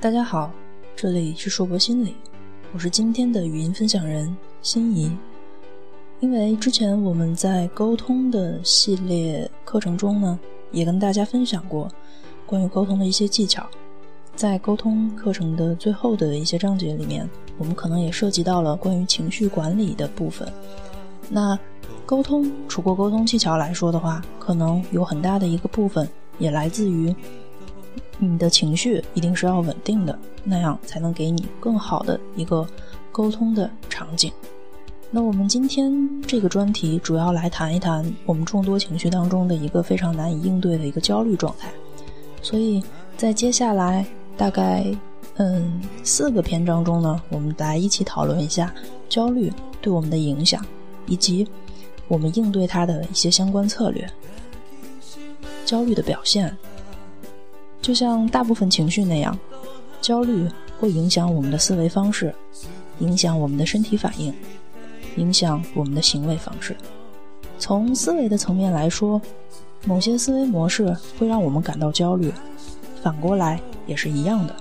大家好，这里是硕博心理，我是今天的语音分享人心怡。因为之前我们在沟通的系列课程中呢，也跟大家分享过关于沟通的一些技巧。在沟通课程的最后的一些章节里面，我们可能也涉及到了关于情绪管理的部分。那沟通，除过沟通技巧来说的话，可能有很大的一个部分也来自于你的情绪一定是要稳定的，那样才能给你更好的一个沟通的场景。那我们今天这个专题主要来谈一谈我们众多情绪当中的一个非常难以应对的一个焦虑状态。所以在接下来大概嗯四个篇章中呢，我们来一起讨论一下焦虑对我们的影响，以及。我们应对它的一些相关策略。焦虑的表现，就像大部分情绪那样，焦虑会影响我们的思维方式，影响我们的身体反应，影响我们的行为方式。从思维的层面来说，某些思维模式会让我们感到焦虑，反过来也是一样的。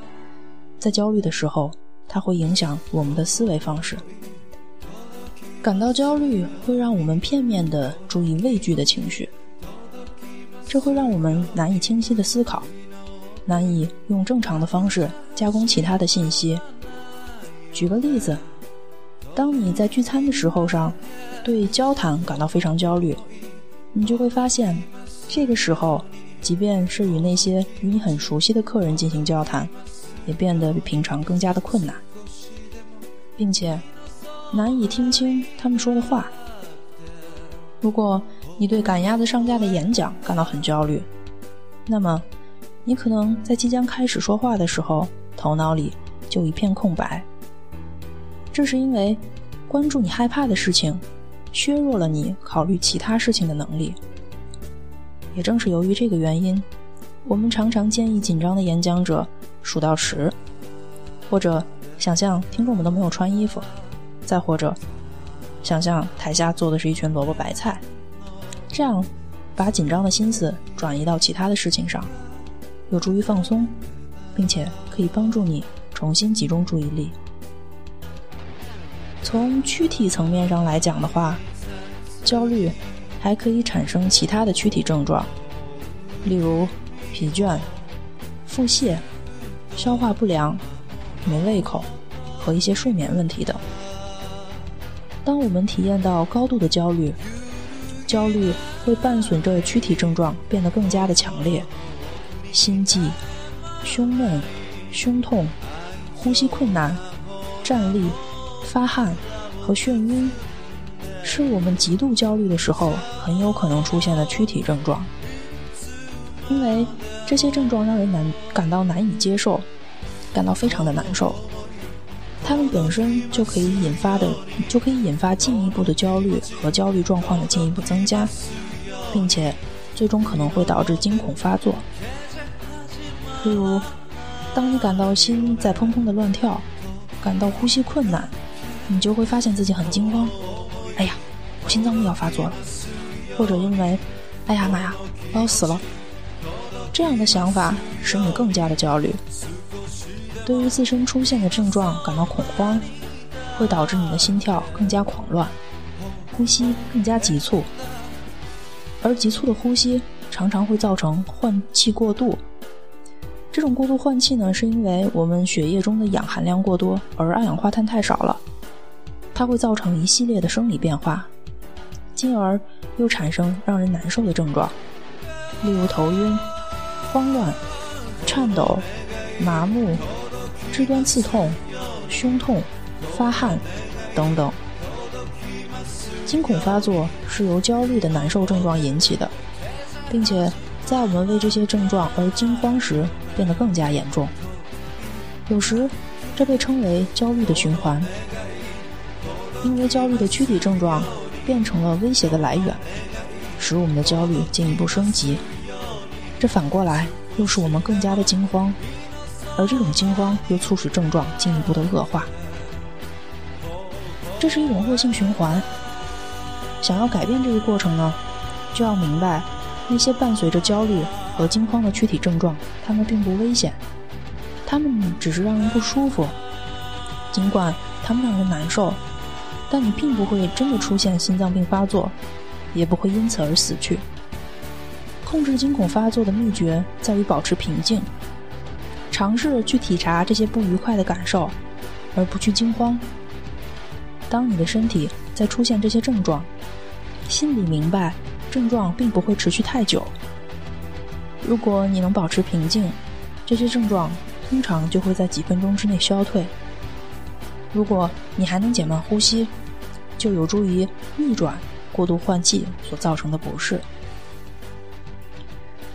在焦虑的时候，它会影响我们的思维方式。感到焦虑会让我们片面的注意畏惧的情绪，这会让我们难以清晰的思考，难以用正常的方式加工其他的信息。举个例子，当你在聚餐的时候上对交谈感到非常焦虑，你就会发现，这个时候，即便是与那些与你很熟悉的客人进行交谈，也变得比平常更加的困难，并且。难以听清他们说的话。如果你对赶鸭子上架的演讲感到很焦虑，那么你可能在即将开始说话的时候，头脑里就一片空白。这是因为关注你害怕的事情，削弱了你考虑其他事情的能力。也正是由于这个原因，我们常常建议紧张的演讲者数到十，或者想象听众们都没有穿衣服。再或者，想象台下坐的是一群萝卜白菜，这样把紧张的心思转移到其他的事情上，有助于放松，并且可以帮助你重新集中注意力。从躯体层面上来讲的话，焦虑还可以产生其他的躯体症状，例如疲倦、腹泻、消化不良、没胃口和一些睡眠问题等。当我们体验到高度的焦虑，焦虑会伴随着躯体症状变得更加的强烈，心悸、胸闷、胸痛、呼吸困难、站立、发汗和眩晕，是我们极度焦虑的时候很有可能出现的躯体症状。因为这些症状让人难感到难以接受，感到非常的难受。它们本身就可以引发的，就可以引发进一步的焦虑和焦虑状况的进一步增加，并且最终可能会导致惊恐发作。例如，当你感到心在砰砰的乱跳，感到呼吸困难，你就会发现自己很惊慌。哎呀，我心脏病要发作了，或者因为，哎呀妈呀，我要死了，这样的想法使你更加的焦虑。对于自身出现的症状感到恐慌，会导致你的心跳更加狂乱，呼吸更加急促，而急促的呼吸常常会造成换气过度。这种过度换气呢，是因为我们血液中的氧含量过多，而二氧化碳太少了，它会造成一系列的生理变化，进而又产生让人难受的症状，例如头晕、慌乱、颤抖、麻木。肢端刺痛、胸痛、发汗等等，惊恐发作是由焦虑的难受症状引起的，并且在我们为这些症状而惊慌时变得更加严重。有时，这被称为焦虑的循环，因为焦虑的躯体症状变成了威胁的来源，使我们的焦虑进一步升级。这反过来又使我们更加的惊慌。而这种惊慌又促使症状进一步的恶化，这是一种恶性循环。想要改变这一过程呢，就要明白那些伴随着焦虑和惊慌的躯体症状，它们并不危险，他们只是让人不舒服，尽管他们让人难受，但你并不会真的出现心脏病发作，也不会因此而死去。控制惊恐发作的秘诀在于保持平静，尝试去体察这些不愉快的感受，而不去惊慌。当你的身体在出现这些症状，心里明白症状并不会持续太久。如果你能保持平静，这些症状通常就会在几分钟之内消退。如果你还能减慢呼吸，就有助于逆转过度换气所造成的不适。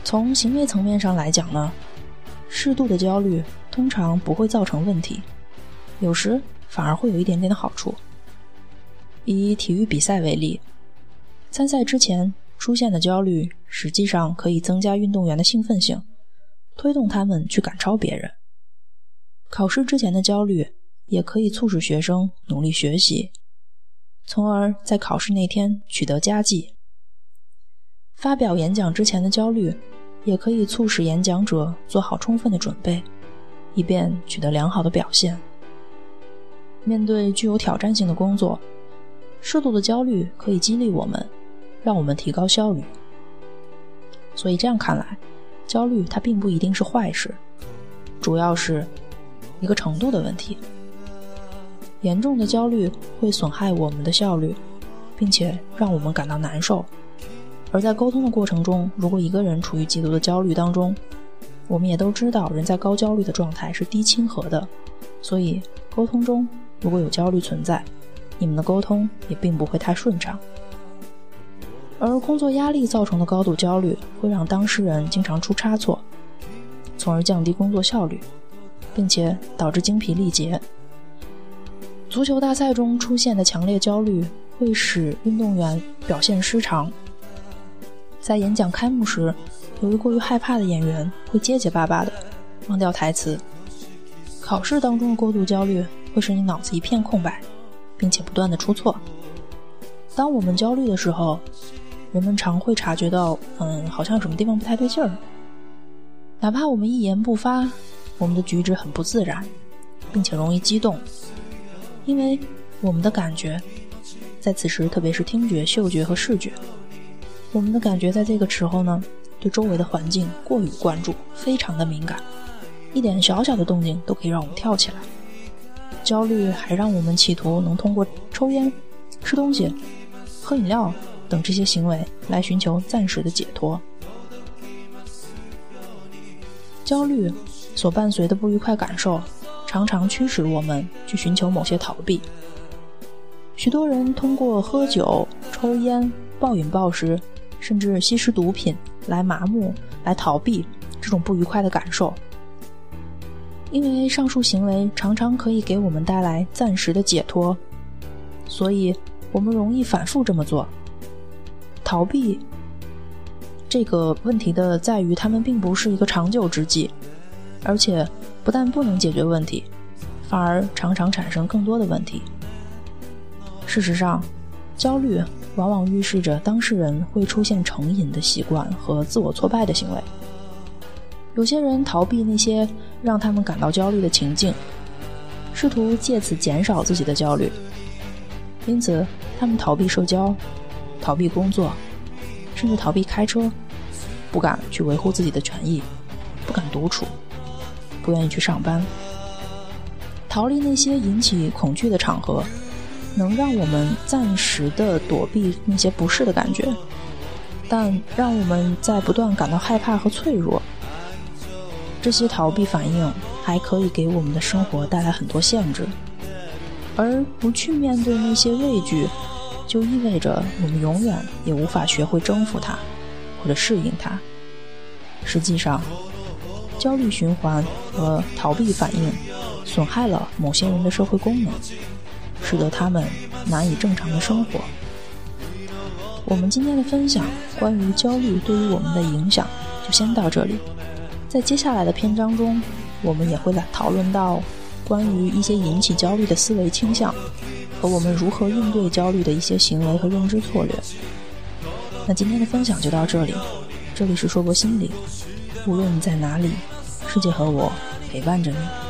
从行为层面上来讲呢，适度的焦虑通常不会造成问题，有时反而会有一点点的好处。以体育比赛为例，参赛之前出现的焦虑，实际上可以增加运动员的兴奋性，推动他们去赶超别人。考试之前的焦虑，也可以促使学生努力学习，从而在考试那天取得佳绩。发表演讲之前的焦虑。也可以促使演讲者做好充分的准备，以便取得良好的表现。面对具有挑战性的工作，适度的焦虑可以激励我们，让我们提高效率。所以这样看来，焦虑它并不一定是坏事，主要是一个程度的问题。严重的焦虑会损害我们的效率，并且让我们感到难受。而在沟通的过程中，如果一个人处于极度的焦虑当中，我们也都知道，人在高焦虑的状态是低亲和的，所以沟通中如果有焦虑存在，你们的沟通也并不会太顺畅。而工作压力造成的高度焦虑，会让当事人经常出差错，从而降低工作效率，并且导致精疲力竭。足球大赛中出现的强烈焦虑，会使运动员表现失常。在演讲开幕时，由于过于害怕的演员会结结巴巴的忘掉台词。考试当中的过度焦虑会使你脑子一片空白，并且不断的出错。当我们焦虑的时候，人们常会察觉到，嗯，好像有什么地方不太对劲儿。哪怕我们一言不发，我们的举止很不自然，并且容易激动，因为我们的感觉在此时，特别是听觉、嗅觉和视觉。我们的感觉在这个时候呢，对周围的环境过于关注，非常的敏感，一点小小的动静都可以让我们跳起来。焦虑还让我们企图能通过抽烟、吃东西、喝饮料等这些行为来寻求暂时的解脱。焦虑所伴随的不愉快感受，常常驱使我们去寻求某些逃避。许多人通过喝酒、抽烟、暴饮暴食。甚至吸食毒品来麻木、来逃避这种不愉快的感受，因为上述行为常常可以给我们带来暂时的解脱，所以我们容易反复这么做。逃避这个问题的在于，他们并不是一个长久之计，而且不但不能解决问题，反而常常产生更多的问题。事实上，焦虑。往往预示着当事人会出现成瘾的习惯和自我挫败的行为。有些人逃避那些让他们感到焦虑的情境，试图借此减少自己的焦虑。因此，他们逃避社交，逃避工作，甚至逃避开车，不敢去维护自己的权益，不敢独处，不愿意去上班，逃离那些引起恐惧的场合。能让我们暂时的躲避那些不适的感觉，但让我们在不断感到害怕和脆弱。这些逃避反应还可以给我们的生活带来很多限制，而不去面对那些畏惧，就意味着我们永远也无法学会征服它，或者适应它。实际上，焦虑循环和逃避反应损害了某些人的社会功能。使得他们难以正常的生活。我们今天的分享关于焦虑对于我们的影响就先到这里，在接下来的篇章中，我们也会来讨论到关于一些引起焦虑的思维倾向和我们如何应对焦虑的一些行为和认知策略。那今天的分享就到这里，这里是硕博心理，无论你在哪里，世界和我。陪伴着你。